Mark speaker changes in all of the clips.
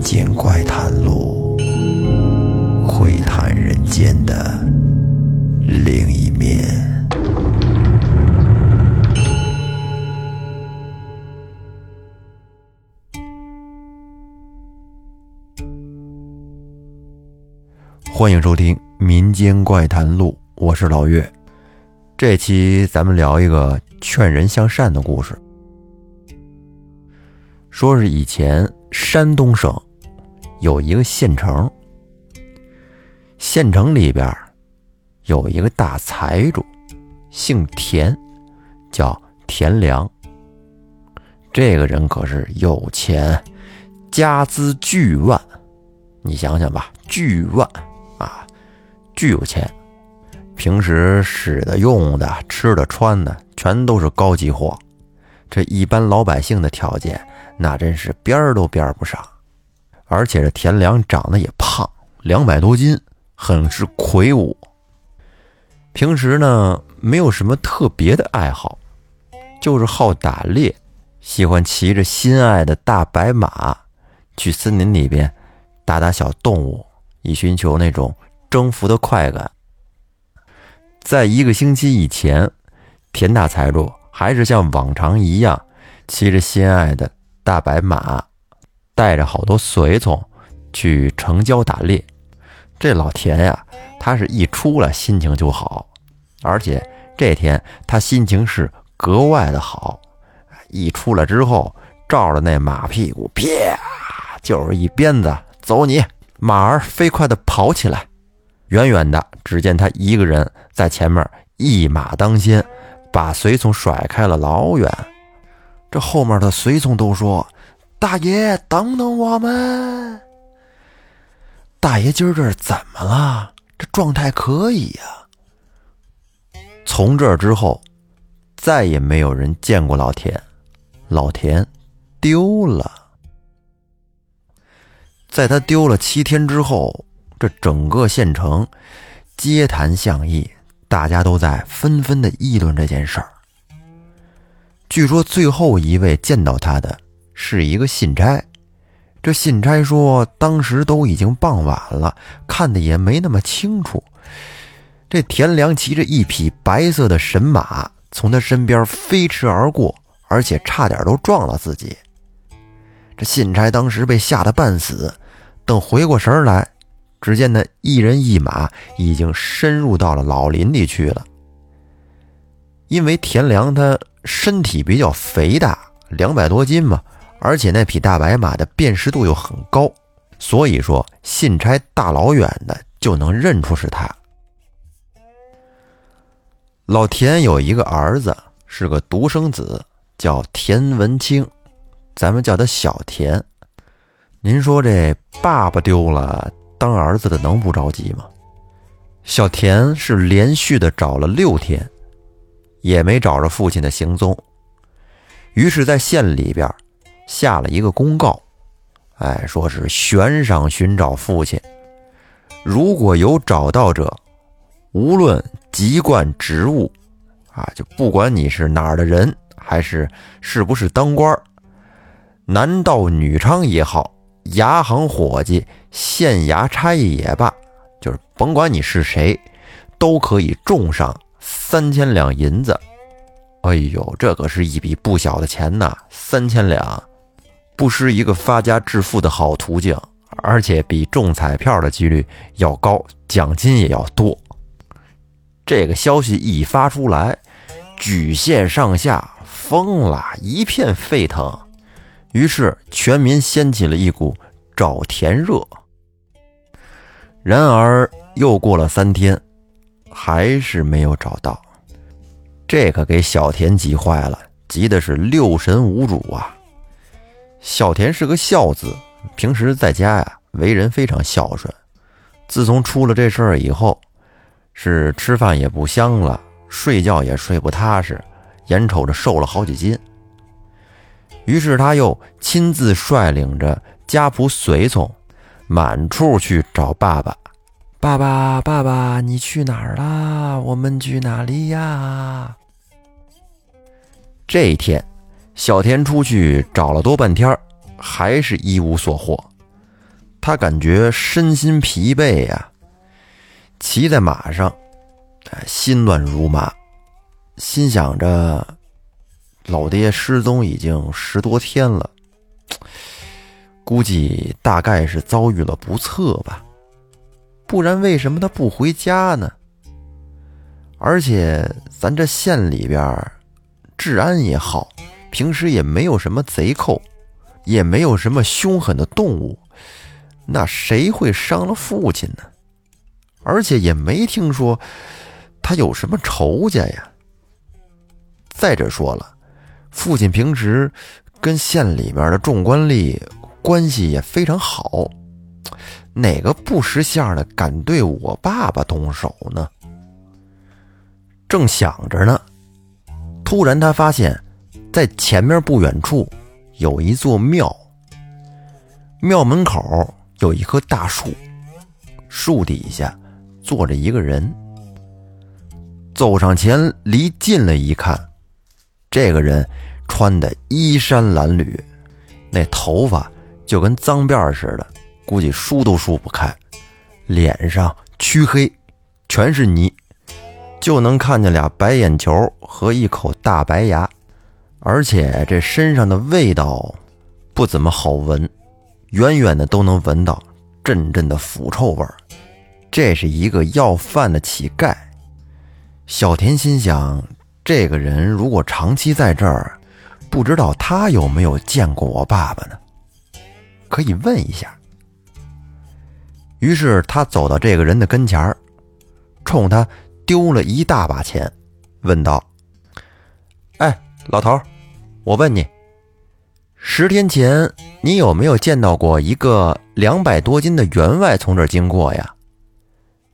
Speaker 1: 民间怪谈录，窥探人间的另一面。欢迎收听《民间怪谈录》，我是老岳。这期咱们聊一个劝人向善的故事。说是以前山东省有一个县城，县城里边有一个大财主，姓田，叫田良。这个人可是有钱，家资巨万。你想想吧，巨万啊，巨有钱。平时使的、用的、吃的、穿的，全都是高级货。这一般老百姓的条件，那真是边儿都边不上。而且这田良长得也胖，两百多斤，很是魁梧。平时呢，没有什么特别的爱好，就是好打猎，喜欢骑着心爱的大白马，去森林里边打打小动物，以寻求那种征服的快感。在一个星期以前，田大财主还是像往常一样，骑着心爱的大白马，带着好多随从去城郊打猎。这老田呀，他是一出来心情就好，而且这天他心情是格外的好。一出来之后，照着那马屁股，啪，就是一鞭子，走你！马儿飞快地跑起来。远远的，只见他一个人在前面一马当先，把随从甩开了老远。这后面的随从都说：“大爷，等等我们！”大爷今儿这是怎么了？这状态可以呀。从这之后，再也没有人见过老田，老田丢了。在他丢了七天之后。这整个县城，街谈巷议，大家都在纷纷的议论这件事儿。据说最后一位见到他的是一个信差，这信差说当时都已经傍晚了，看的也没那么清楚。这田良骑着一匹白色的神马从他身边飞驰而过，而且差点都撞了自己。这信差当时被吓得半死，等回过神来。只见那一人一马已经深入到了老林里去了。因为田良他身体比较肥大，两百多斤嘛，而且那匹大白马的辨识度又很高，所以说信差大老远的就能认出是他。老田有一个儿子，是个独生子，叫田文清，咱们叫他小田。您说这爸爸丢了？当儿子的能不着急吗？小田是连续的找了六天，也没找着父亲的行踪，于是，在县里边下了一个公告，哎，说是悬赏寻找父亲，如果有找到者，无论籍贯职务，啊，就不管你是哪儿的人，还是是不是当官男盗女娼也好。牙行伙计、县衙差役也罢，就是甭管你是谁，都可以重赏三千两银子。哎呦，这可是一笔不小的钱呐！三千两，不失一个发家致富的好途径，而且比中彩票的几率要高，奖金也要多。这个消息一发出来，举县上下疯了，一片沸腾。于是，全民掀起了一股找田热。然而，又过了三天，还是没有找到。这可给小田急坏了，急的是六神无主啊！小田是个孝子，平时在家呀，为人非常孝顺。自从出了这事儿以后，是吃饭也不香了，睡觉也睡不踏实，眼瞅着瘦了好几斤。于是他又亲自率领着家仆随从，满处去找爸爸。爸爸，爸爸，你去哪儿啦？我们去哪里呀？这一天，小田出去找了多半天，还是一无所获。他感觉身心疲惫呀，骑在马上，心乱如麻，心想着老爹失踪已经十多天了，估计大概是遭遇了不测吧，不然为什么他不回家呢？而且咱这县里边治安也好，平时也没有什么贼寇，也没有什么凶狠的动物。那谁会伤了父亲呢？而且也没听说他有什么仇家呀。再者说了，父亲平时跟县里面的众官吏关系也非常好，哪个不识相的敢对我爸爸动手呢？正想着呢，突然他发现，在前面不远处有一座庙，庙门口。有一棵大树，树底下坐着一个人。走上前，离近了一看，这个人穿的衣衫褴褛，那头发就跟脏辫似的，估计梳都梳不开，脸上黢黑，全是泥，就能看见俩白眼球和一口大白牙，而且这身上的味道不怎么好闻。远远的都能闻到阵阵的腐臭味儿，这是一个要饭的乞丐。小田心想，这个人如果长期在这儿，不知道他有没有见过我爸爸呢？可以问一下。于是他走到这个人的跟前儿，冲他丢了一大把钱，问道：“哎，老头，我问你。”十天前，你有没有见到过一个两百多斤的员外从这儿经过呀？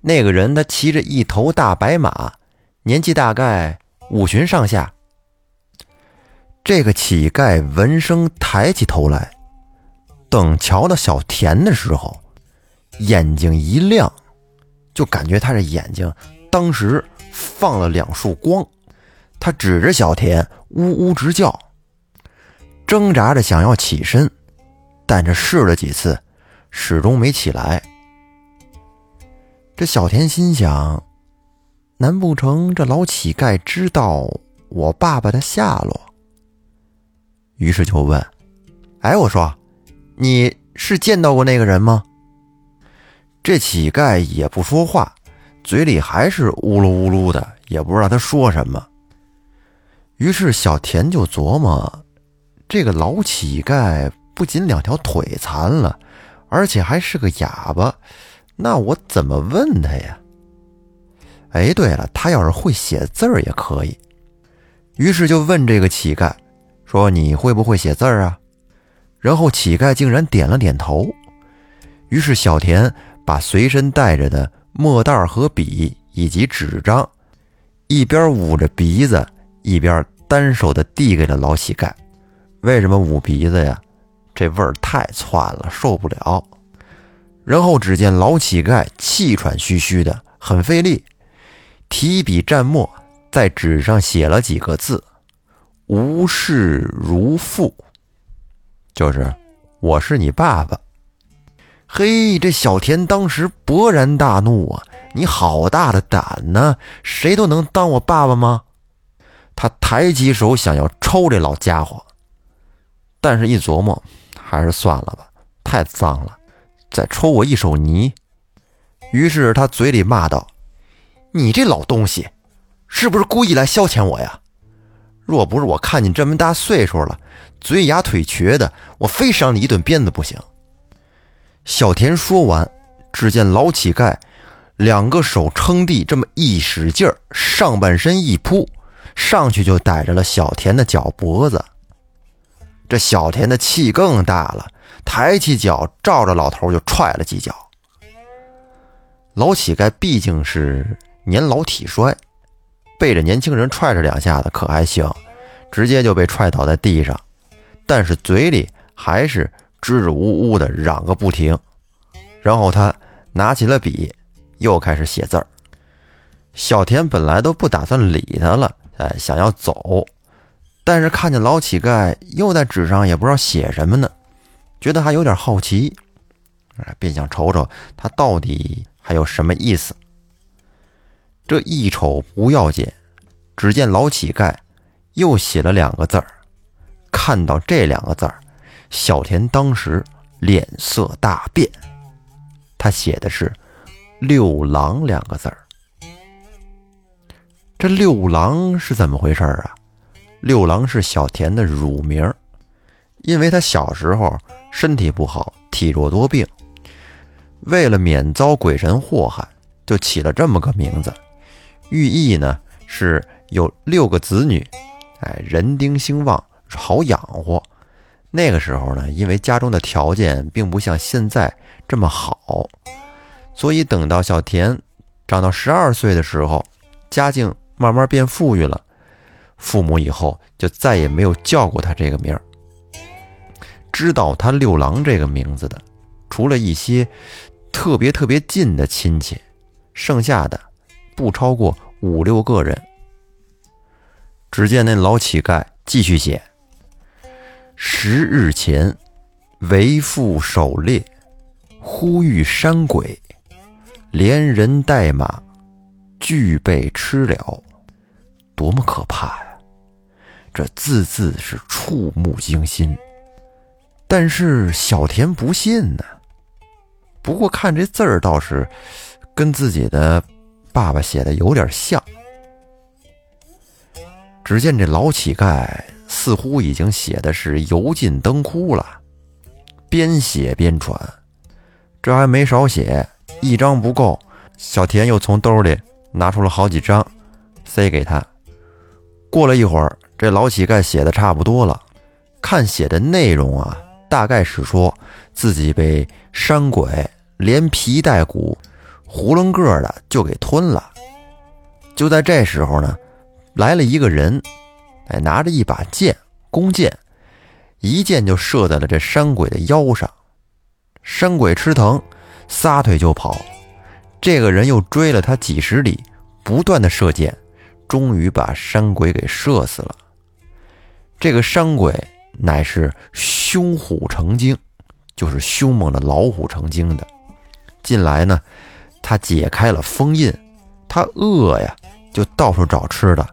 Speaker 1: 那个人他骑着一头大白马，年纪大概五旬上下。这个乞丐闻声抬起头来，等瞧到小田的时候，眼睛一亮，就感觉他这眼睛当时放了两束光，他指着小田呜呜直叫。挣扎着想要起身，但这试了几次，始终没起来。这小田心想：难不成这老乞丐知道我爸爸的下落？于是就问：“哎，我说，你是见到过那个人吗？”这乞丐也不说话，嘴里还是呜噜呜噜的，也不知道他说什么。于是小田就琢磨。这个老乞丐不仅两条腿残了，而且还是个哑巴，那我怎么问他呀？哎，对了，他要是会写字儿也可以。于是就问这个乞丐说：“你会不会写字儿啊？”然后乞丐竟然点了点头。于是小田把随身带着的墨袋和笔以及纸张，一边捂着鼻子，一边单手的递给了老乞丐。为什么捂鼻子呀？这味儿太窜了，受不了。然后只见老乞丐气喘吁吁的，很费力，提笔蘸墨，在纸上写了几个字：“无事如父”，就是我是你爸爸。嘿，这小田当时勃然大怒啊！你好大的胆呢！谁都能当我爸爸吗？他抬起手想要抽这老家伙。但是，一琢磨，还是算了吧，太脏了，再抽我一手泥。于是他嘴里骂道：“你这老东西，是不是故意来消遣我呀？若不是我看你这么大岁数了，嘴哑腿瘸的，我非赏你一顿鞭子不行。”小田说完，只见老乞丐两个手撑地，这么一使劲儿，上半身一扑，上去就逮着了小田的脚脖子。这小田的气更大了，抬起脚照着老头就踹了几脚。老乞丐毕竟是年老体衰，被这年轻人踹着两下子可还行，直接就被踹倒在地上，但是嘴里还是支支吾吾的嚷个不停。然后他拿起了笔，又开始写字儿。小田本来都不打算理他了，哎，想要走。但是看见老乞丐又在纸上也不知道写什么呢，觉得还有点好奇，便想瞅瞅他到底还有什么意思。这一瞅不要紧，只见老乞丐又写了两个字儿。看到这两个字儿，小田当时脸色大变。他写的是“六郎”两个字儿。这六郎是怎么回事啊？六郎是小田的乳名，因为他小时候身体不好，体弱多病，为了免遭鬼神祸害，就起了这么个名字。寓意呢是有六个子女，哎，人丁兴旺，好养活。那个时候呢，因为家中的条件并不像现在这么好，所以等到小田长到十二岁的时候，家境慢慢变富裕了，父母以后就再也没有叫过他这个名儿。知道他六郎这个名字的，除了一些特别特别近的亲戚，剩下的。不超过五六个人。只见那老乞丐继续写：“十日前，为父狩猎，忽遇山鬼，连人带马，俱被吃了。多么可怕呀！这字字是触目惊心。但是小田不信呢。不过看这字儿，倒是跟自己的。”爸爸写的有点像。只见这老乞丐似乎已经写的是油尽灯枯了，边写边喘。这还没少写，一张不够，小田又从兜里拿出了好几张，塞给他。过了一会儿，这老乞丐写的差不多了，看写的内容啊，大概是说自己被山鬼连皮带骨。囫囵个的就给吞了。就在这时候呢，来了一个人，哎，拿着一把剑，弓箭，一箭就射在了这山鬼的腰上。山鬼吃疼，撒腿就跑。这个人又追了他几十里，不断的射箭，终于把山鬼给射死了。这个山鬼乃是凶虎成精，就是凶猛的老虎成精的。近来呢。他解开了封印，他饿呀，就到处找吃的，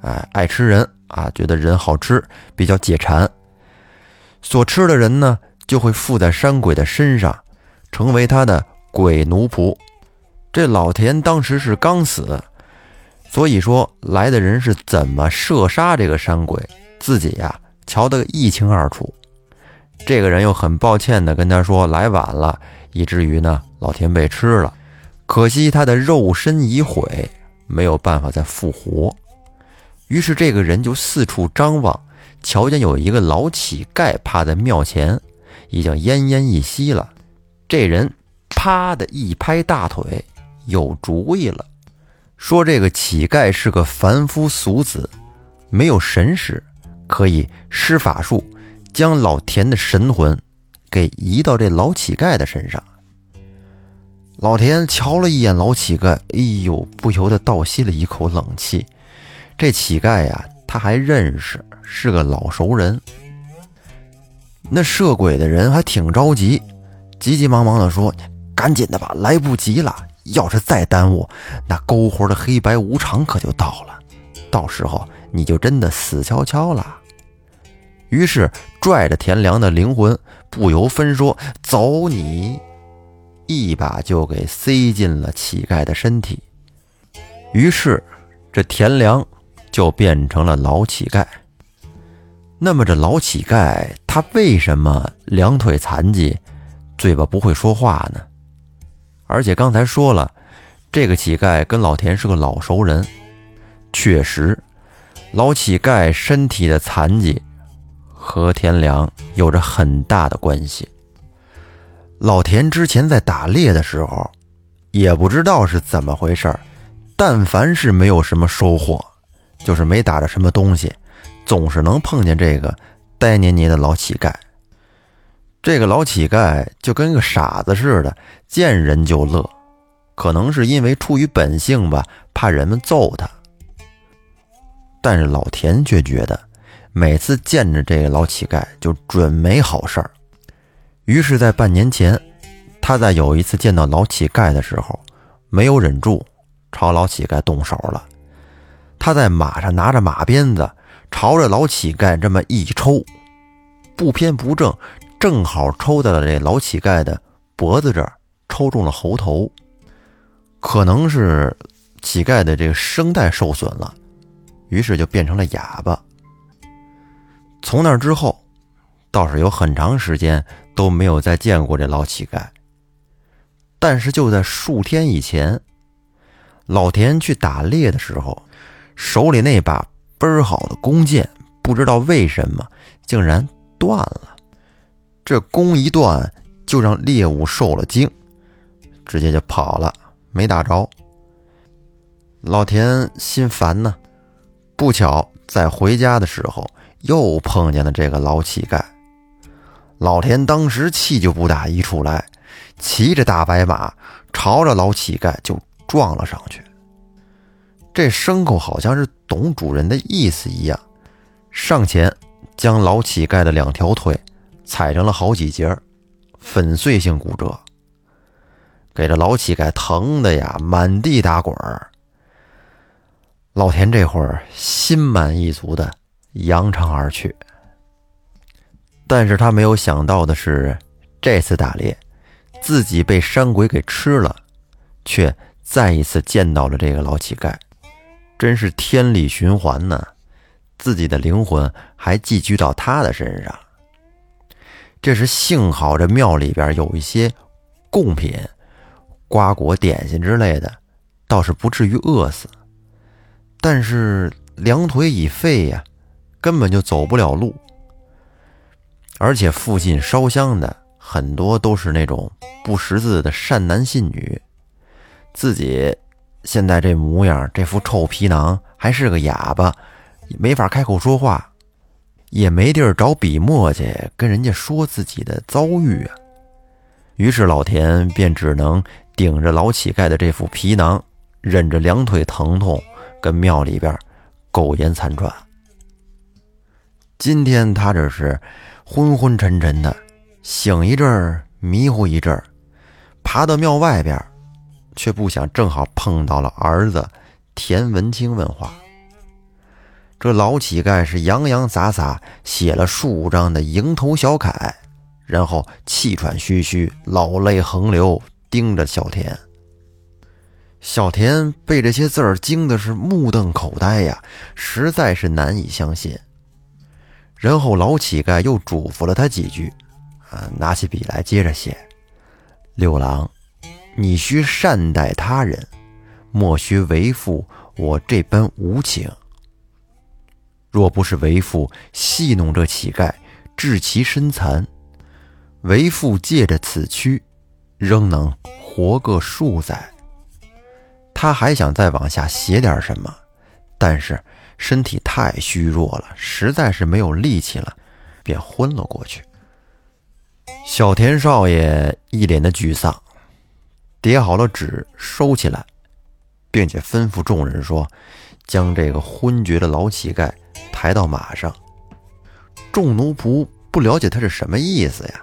Speaker 1: 哎，爱吃人啊，觉得人好吃，比较解馋。所吃的人呢，就会附在山鬼的身上，成为他的鬼奴仆。这老田当时是刚死，所以说来的人是怎么射杀这个山鬼，自己呀瞧得一清二楚。这个人又很抱歉的跟他说来晚了，以至于呢老天被吃了。可惜他的肉身已毁，没有办法再复活。于是这个人就四处张望，瞧见有一个老乞丐趴在庙前，已经奄奄一息了。这人啪的一拍大腿，有主意了，说这个乞丐是个凡夫俗子，没有神识，可以施法术，将老田的神魂给移到这老乞丐的身上。老田瞧了一眼老乞丐，哎呦，不由得倒吸了一口冷气。这乞丐呀，他还认识，是个老熟人。那摄鬼的人还挺着急，急急忙忙的说：“赶紧的吧，来不及了！要是再耽误，那勾魂的黑白无常可就到了，到时候你就真的死翘翘了。”于是拽着田良的灵魂，不由分说，走你！一把就给塞进了乞丐的身体，于是这田良就变成了老乞丐。那么这老乞丐他为什么两腿残疾，嘴巴不会说话呢？而且刚才说了，这个乞丐跟老田是个老熟人，确实，老乞丐身体的残疾和田良有着很大的关系。老田之前在打猎的时候，也不知道是怎么回事儿，但凡是没有什么收获，就是没打着什么东西，总是能碰见这个呆黏黏的老乞丐。这个老乞丐就跟个傻子似的，见人就乐，可能是因为出于本性吧，怕人们揍他。但是老田却觉得，每次见着这个老乞丐，就准没好事儿。于是，在半年前，他在有一次见到老乞丐的时候，没有忍住，朝老乞丐动手了。他在马上拿着马鞭子，朝着老乞丐这么一抽，不偏不正，正好抽在了这老乞丐的脖子这儿，抽中了喉头。可能是乞丐的这个声带受损了，于是就变成了哑巴。从那之后，倒是有很长时间都没有再见过这老乞丐。但是就在数天以前，老田去打猎的时候，手里那把倍儿好的弓箭，不知道为什么竟然断了。这弓一断，就让猎物受了惊，直接就跑了，没打着。老田心烦呢，不巧在回家的时候又碰见了这个老乞丐。老田当时气就不打一处来。骑着大白马，朝着老乞丐就撞了上去。这牲口好像是懂主人的意思一样，上前将老乞丐的两条腿踩成了好几截，粉碎性骨折，给这老乞丐疼的呀满地打滚儿。老田这会儿心满意足的扬长而去，但是他没有想到的是，这次打猎。自己被山鬼给吃了，却再一次见到了这个老乞丐，真是天理循环呢。自己的灵魂还寄居到他的身上。这是幸好这庙里边有一些贡品、瓜果、点心之类的，倒是不至于饿死。但是两腿已废呀，根本就走不了路。而且附近烧香的。很多都是那种不识字的善男信女，自己现在这模样，这副臭皮囊，还是个哑巴，没法开口说话，也没地儿找笔墨去跟人家说自己的遭遇啊。于是老田便只能顶着老乞丐的这副皮囊，忍着两腿疼痛，跟庙里边苟延残喘。今天他这是昏昏沉沉的。醒一阵儿，迷糊一阵儿，爬到庙外边，却不想正好碰到了儿子田文清问话。这老乞丐是洋洋洒洒写了数张的蝇头小楷，然后气喘吁吁、老泪横流，盯着小田。小田被这些字儿惊的是目瞪口呆呀，实在是难以相信。然后老乞丐又嘱咐了他几句。啊，拿起笔来，接着写：“六郎，你须善待他人，莫须为父我这般无情。若不是为父戏弄这乞丐，致其身残，为父借着此躯，仍能活个数载。”他还想再往下写点什么，但是身体太虚弱了，实在是没有力气了，便昏了过去。小田少爷一脸的沮丧，叠好了纸，收起来，并且吩咐众人说：“将这个昏厥的老乞丐抬到马上。”众奴仆不了解他是什么意思呀？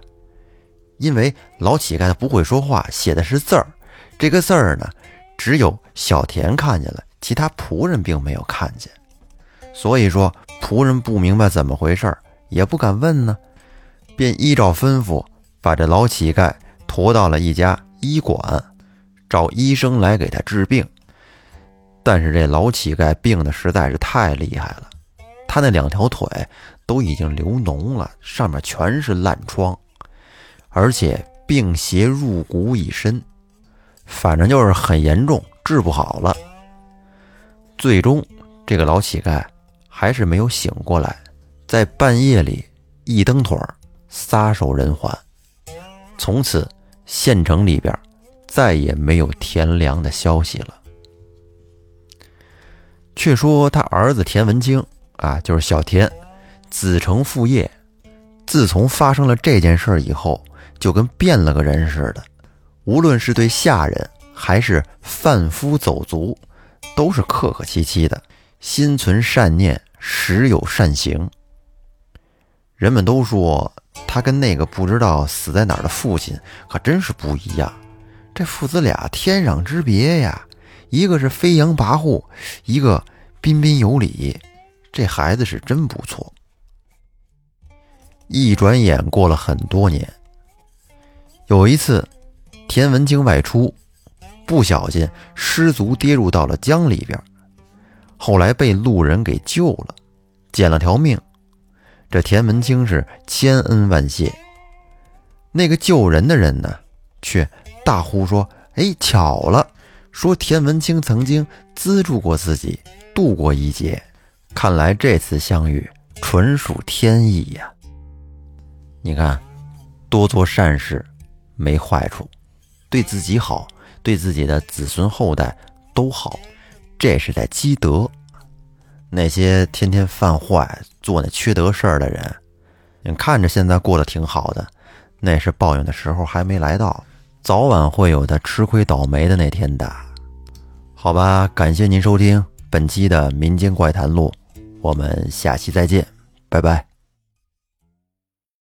Speaker 1: 因为老乞丐他不会说话，写的是字儿，这个字儿呢，只有小田看见了，其他仆人并没有看见，所以说仆人不明白怎么回事，也不敢问呢。便依照吩咐，把这老乞丐驮到了一家医馆，找医生来给他治病。但是这老乞丐病的实在是太厉害了，他那两条腿都已经流脓了，上面全是烂疮，而且病邪入骨已深，反正就是很严重，治不好了。最终，这个老乞丐还是没有醒过来，在半夜里一蹬腿儿。撒手人寰，从此县城里边再也没有田良的消息了。却说他儿子田文清啊，就是小田，子承父业。自从发生了这件事以后，就跟变了个人似的。无论是对下人还是贩夫走卒，都是客客气气的，心存善念，时有善行。人们都说他跟那个不知道死在哪儿的父亲可真是不一样，这父子俩天壤之别呀！一个是飞扬跋扈，一个彬彬有礼，这孩子是真不错。一转眼过了很多年，有一次，田文清外出，不小心失足跌入到了江里边，后来被路人给救了，捡了条命。这田文清是千恩万谢，那个救人的人呢，却大呼说：“哎，巧了！说田文清曾经资助过自己，渡过一劫。看来这次相遇纯属天意呀！你看，多做善事没坏处，对自己好，对自己的子孙后代都好，这是在积德。”那些天天犯坏、做那缺德事儿的人，你看着现在过得挺好的，那是报应的时候还没来到，早晚会有他吃亏倒霉的那天的。好吧，感谢您收听本期的《民间怪谈录》，我们下期再见，拜拜。